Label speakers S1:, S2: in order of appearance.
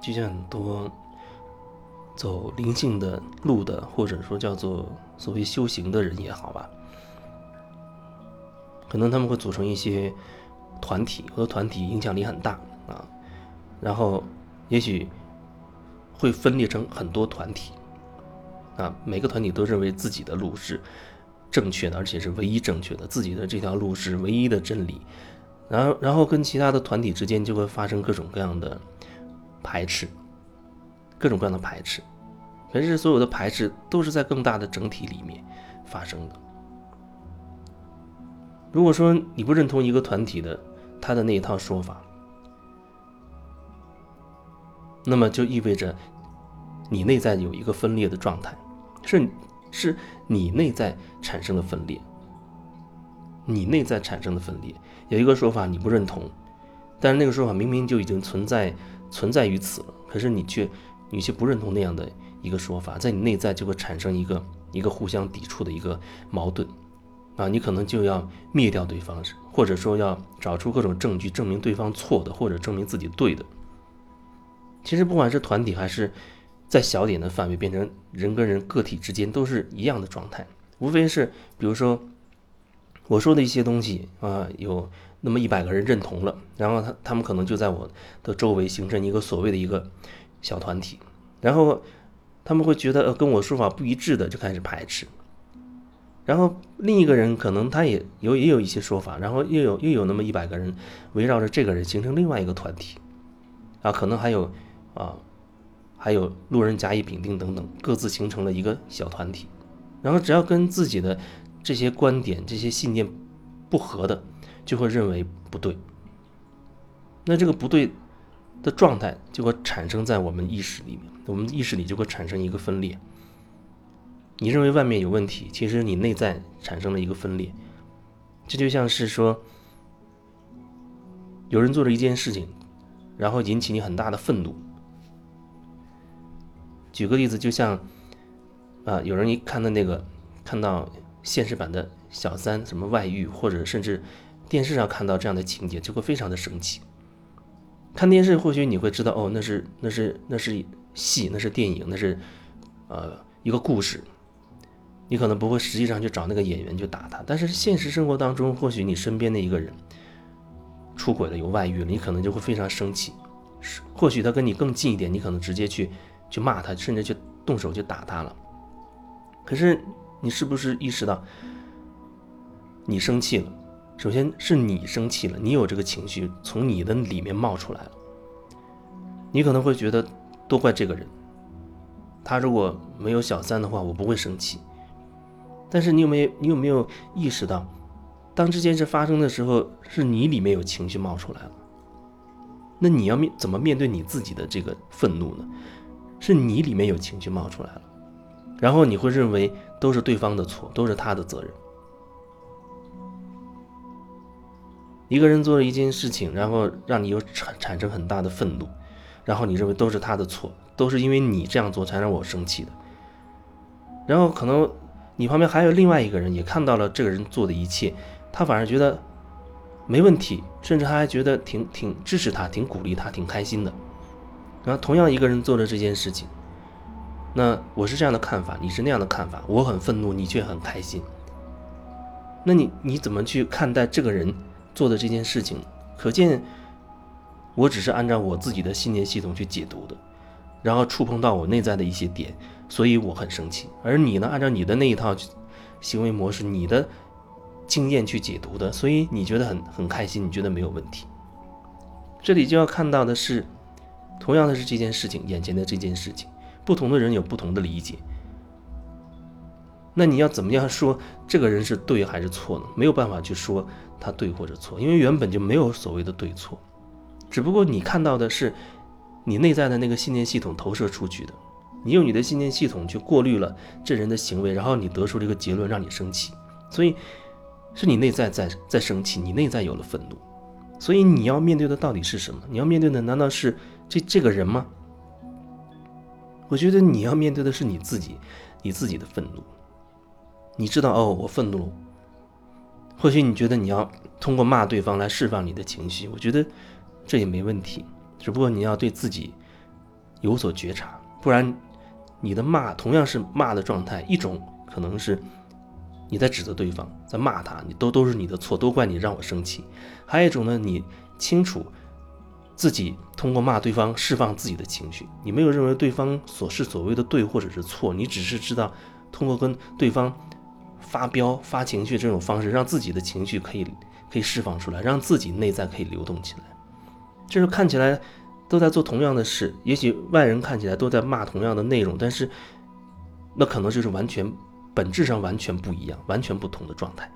S1: 就像很多走灵性的路的，或者说叫做所谓修行的人也好吧，可能他们会组成一些团体，和团体影响力很大啊，然后也许会分裂成很多团体啊，每个团体都认为自己的路是正确的，而且是唯一正确的，自己的这条路是唯一的真理。然后，然后跟其他的团体之间就会发生各种各样的排斥，各种各样的排斥。可是，所有的排斥都是在更大的整体里面发生的。如果说你不认同一个团体的他的那一套说法，那么就意味着你内在有一个分裂的状态，是是你内在产生了分裂，你内在产生的分裂。有一个说法你不认同，但是那个说法明明就已经存在存在于此了，可是你却你却不认同那样的一个说法，在你内在就会产生一个一个互相抵触的一个矛盾，啊，你可能就要灭掉对方，或者说要找出各种证据证明对方错的，或者证明自己对的。其实不管是团体还是在小点的范围变成人跟人个体之间都是一样的状态，无非是比如说。我说的一些东西啊，有那么一百个人认同了，然后他他们可能就在我的周围形成一个所谓的一个小团体，然后他们会觉得呃跟我说法不一致的就开始排斥，然后另一个人可能他也有也有一些说法，然后又有又有那么一百个人围绕着这个人形成另外一个团体，啊，可能还有啊还有路人甲乙丙丁等等，各自形成了一个小团体，然后只要跟自己的。这些观点、这些信念不合的，就会认为不对。那这个不对的状态就会产生在我们意识里面，我们意识里就会产生一个分裂。你认为外面有问题，其实你内在产生了一个分裂。这就像是说，有人做了一件事情，然后引起你很大的愤怒。举个例子，就像啊，有人一看到那个，看到。现实版的小三什么外遇，或者甚至电视上看到这样的情节，就会非常的生气。看电视或许你会知道，哦，那是那是那是戏，那是电影，那是呃一个故事。你可能不会实际上去找那个演员去打他，但是现实生活当中，或许你身边的一个人出轨了，有外遇了，你可能就会非常生气。或许他跟你更近一点，你可能直接去去骂他，甚至去动手去打他了。可是。你是不是意识到，你生气了？首先是你生气了，你有这个情绪从你的里面冒出来了。你可能会觉得都怪这个人，他如果没有小三的话，我不会生气。但是你有没有你有没有意识到，当这件事发生的时候，是你里面有情绪冒出来了？那你要面怎么面对你自己的这个愤怒呢？是你里面有情绪冒出来了。然后你会认为都是对方的错，都是他的责任。一个人做了一件事情，然后让你有产产生很大的愤怒，然后你认为都是他的错，都是因为你这样做才让我生气的。然后可能你旁边还有另外一个人也看到了这个人做的一切，他反而觉得没问题，甚至他还觉得挺挺支持他，挺鼓励他，挺开心的。然后同样一个人做了这件事情。那我是这样的看法，你是那样的看法，我很愤怒，你却很开心。那你你怎么去看待这个人做的这件事情？可见，我只是按照我自己的信念系统去解读的，然后触碰到我内在的一些点，所以我很生气。而你呢，按照你的那一套行为模式、你的经验去解读的，所以你觉得很很开心，你觉得没有问题。这里就要看到的是，同样的是这件事情，眼前的这件事情。不同的人有不同的理解，那你要怎么样说这个人是对还是错呢？没有办法去说他对或者错，因为原本就没有所谓的对错，只不过你看到的是你内在的那个信念系统投射出去的，你用你的信念系统去过滤了这人的行为，然后你得出了一个结论让你生气，所以是你内在在在生气，你内在有了愤怒，所以你要面对的到底是什么？你要面对的难道是这这个人吗？我觉得你要面对的是你自己，你自己的愤怒。你知道哦，我愤怒。或许你觉得你要通过骂对方来释放你的情绪，我觉得这也没问题。只不过你要对自己有所觉察，不然你的骂同样是骂的状态，一种可能是你在指责对方，在骂他，你都都是你的错，都怪你让我生气；还有一种呢，你清楚自己通过骂对方释放自己的情绪，你没有认为对方所是所谓的对或者是错，你只是知道通过跟对方发飙发情绪这种方式，让自己的情绪可以可以释放出来，让自己内在可以流动起来，就是看起来。都在做同样的事，也许外人看起来都在骂同样的内容，但是那可能就是完全本质上完全不一样、完全不同的状态。